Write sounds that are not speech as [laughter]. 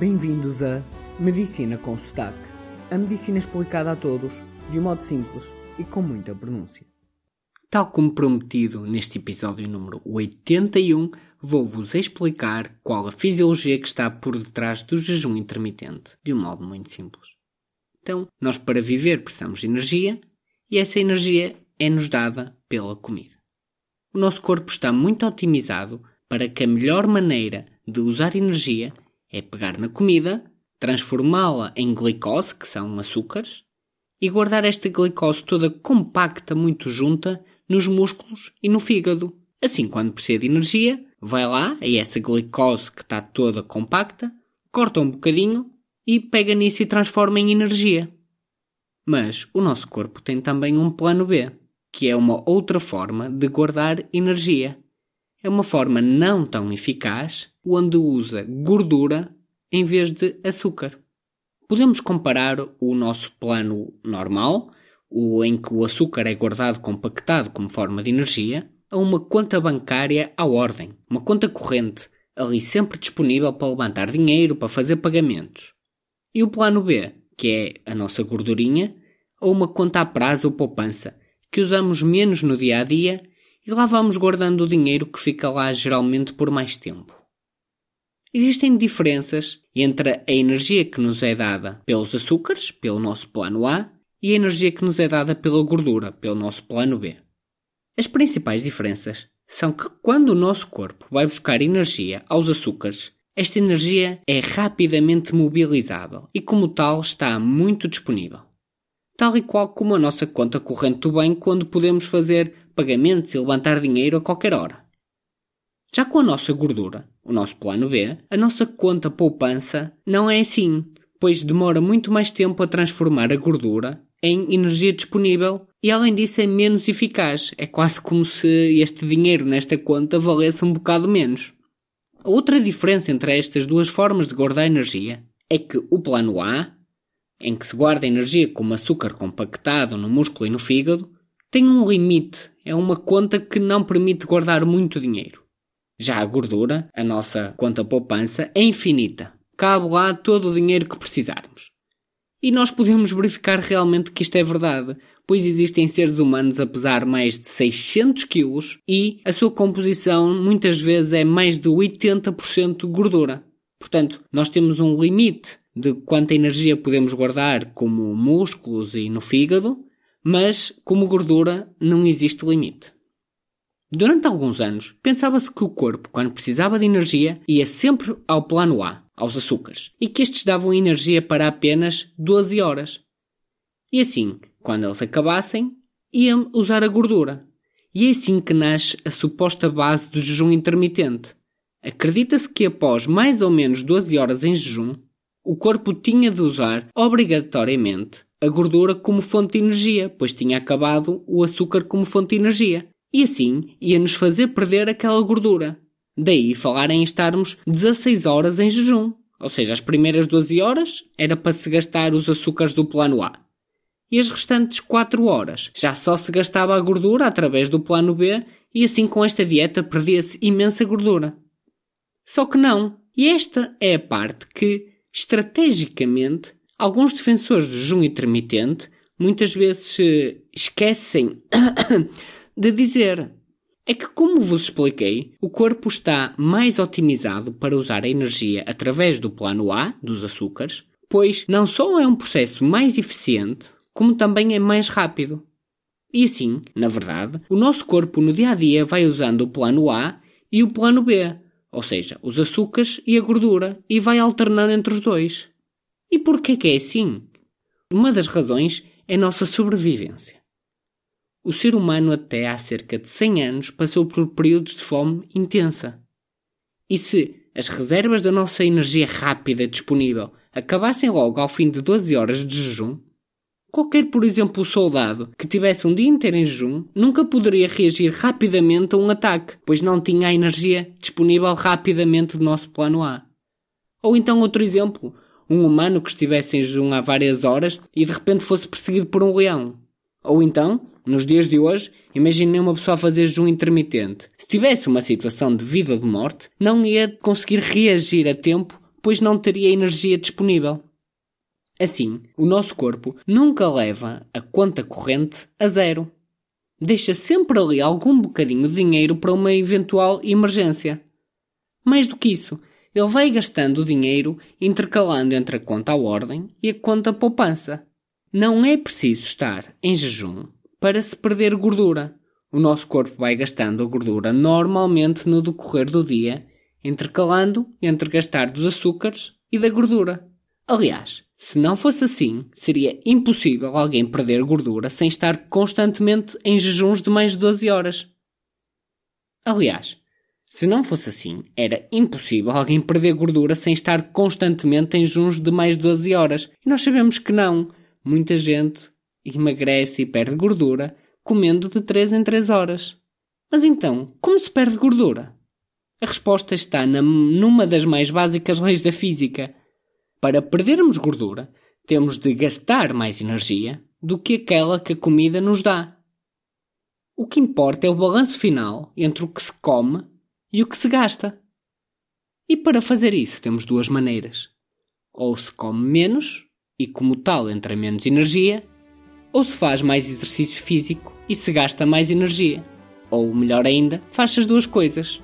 Bem-vindos a Medicina com Sotaque. A medicina explicada a todos, de um modo simples e com muita pronúncia. Tal como prometido neste episódio número 81, vou-vos explicar qual a fisiologia que está por detrás do jejum intermitente, de um modo muito simples. Então, nós para viver precisamos de energia e essa energia é-nos dada pela comida. O nosso corpo está muito otimizado para que a melhor maneira de usar energia é pegar na comida, transformá-la em glicose, que são açúcares, e guardar esta glicose toda compacta, muito junta, nos músculos e no fígado. Assim, quando precisa de energia, vai lá, a essa glicose que está toda compacta, corta um bocadinho e pega nisso e transforma em energia. Mas o nosso corpo tem também um plano B, que é uma outra forma de guardar energia. É uma forma não tão eficaz, onde usa gordura em vez de açúcar. Podemos comparar o nosso plano normal, o em que o açúcar é guardado compactado como forma de energia, a uma conta bancária à ordem, uma conta corrente, ali sempre disponível para levantar dinheiro, para fazer pagamentos. E o plano B, que é a nossa gordurinha, a uma conta a prazo ou poupança, que usamos menos no dia a dia e lá vamos guardando o dinheiro que fica lá geralmente por mais tempo. Existem diferenças entre a energia que nos é dada pelos açúcares, pelo nosso plano A, e a energia que nos é dada pela gordura, pelo nosso plano B. As principais diferenças são que quando o nosso corpo vai buscar energia aos açúcares, esta energia é rapidamente mobilizável e, como tal, está muito disponível. Tal e qual como a nossa conta corrente do banco, quando podemos fazer pagamentos e levantar dinheiro a qualquer hora. Já com a nossa gordura, o nosso plano B, a nossa conta poupança não é assim, pois demora muito mais tempo a transformar a gordura em energia disponível e além disso é menos eficaz. É quase como se este dinheiro nesta conta valesse um bocado menos. A outra diferença entre estas duas formas de guardar energia é que o plano A, em que se guarda energia como açúcar compactado no músculo e no fígado, tem um limite, é uma conta que não permite guardar muito dinheiro. Já a gordura, a nossa conta poupança, é infinita. Cabe lá todo o dinheiro que precisarmos. E nós podemos verificar realmente que isto é verdade, pois existem seres humanos a pesar mais de 600 quilos e a sua composição muitas vezes é mais de 80% gordura. Portanto, nós temos um limite de quanta energia podemos guardar como músculos e no fígado, mas como gordura não existe limite. Durante alguns anos, pensava-se que o corpo, quando precisava de energia, ia sempre ao plano A, aos açúcares, e que estes davam energia para apenas 12 horas. E assim, quando eles acabassem, iam usar a gordura. E é assim que nasce a suposta base do jejum intermitente. Acredita-se que após mais ou menos 12 horas em jejum, o corpo tinha de usar, obrigatoriamente, a gordura como fonte de energia, pois tinha acabado o açúcar como fonte de energia e assim ia-nos fazer perder aquela gordura. Daí falar em estarmos 16 horas em jejum, ou seja, as primeiras 12 horas era para se gastar os açúcares do plano A. E as restantes 4 horas já só se gastava a gordura através do plano B e assim com esta dieta perdia-se imensa gordura. Só que não. E esta é a parte que, estrategicamente, alguns defensores do jejum intermitente muitas vezes esquecem [coughs] de dizer é que, como vos expliquei, o corpo está mais otimizado para usar a energia através do plano A, dos açúcares, pois não só é um processo mais eficiente, como também é mais rápido. E assim, na verdade, o nosso corpo no dia a dia vai usando o plano A e o plano B, ou seja, os açúcares e a gordura, e vai alternando entre os dois. E por que é assim? Uma das razões é a nossa sobrevivência. O ser humano até há cerca de 100 anos passou por períodos de fome intensa. E se as reservas da nossa energia rápida disponível acabassem logo ao fim de 12 horas de jejum, qualquer, por exemplo, soldado que tivesse um dia inteiro em jejum nunca poderia reagir rapidamente a um ataque, pois não tinha a energia disponível rapidamente do nosso plano A. Ou então outro exemplo, um humano que estivesse em jejum há várias horas e de repente fosse perseguido por um leão. Ou então, nos dias de hoje, imaginei uma pessoa fazer jejum intermitente. Se tivesse uma situação de vida ou de morte, não ia conseguir reagir a tempo pois não teria energia disponível. Assim, o nosso corpo nunca leva a conta corrente a zero. Deixa sempre ali algum bocadinho de dinheiro para uma eventual emergência. Mais do que isso, ele vai gastando o dinheiro intercalando entre a conta à ordem e a conta poupança. Não é preciso estar em jejum para se perder gordura. O nosso corpo vai gastando a gordura normalmente no decorrer do dia, intercalando entre gastar dos açúcares e da gordura. Aliás, se não fosse assim, seria impossível alguém perder gordura sem estar constantemente em jejuns de mais de 12 horas. Aliás, se não fosse assim, era impossível alguém perder gordura sem estar constantemente em jejuns de mais de 12 horas. E nós sabemos que não. Muita gente emagrece e perde gordura comendo de 3 em 3 horas. Mas então, como se perde gordura? A resposta está na, numa das mais básicas leis da física. Para perdermos gordura, temos de gastar mais energia do que aquela que a comida nos dá. O que importa é o balanço final entre o que se come e o que se gasta. E para fazer isso temos duas maneiras. Ou se come menos e, como tal, entra menos energia, ou se faz mais exercício físico e se gasta mais energia. Ou, melhor ainda, faz as duas coisas.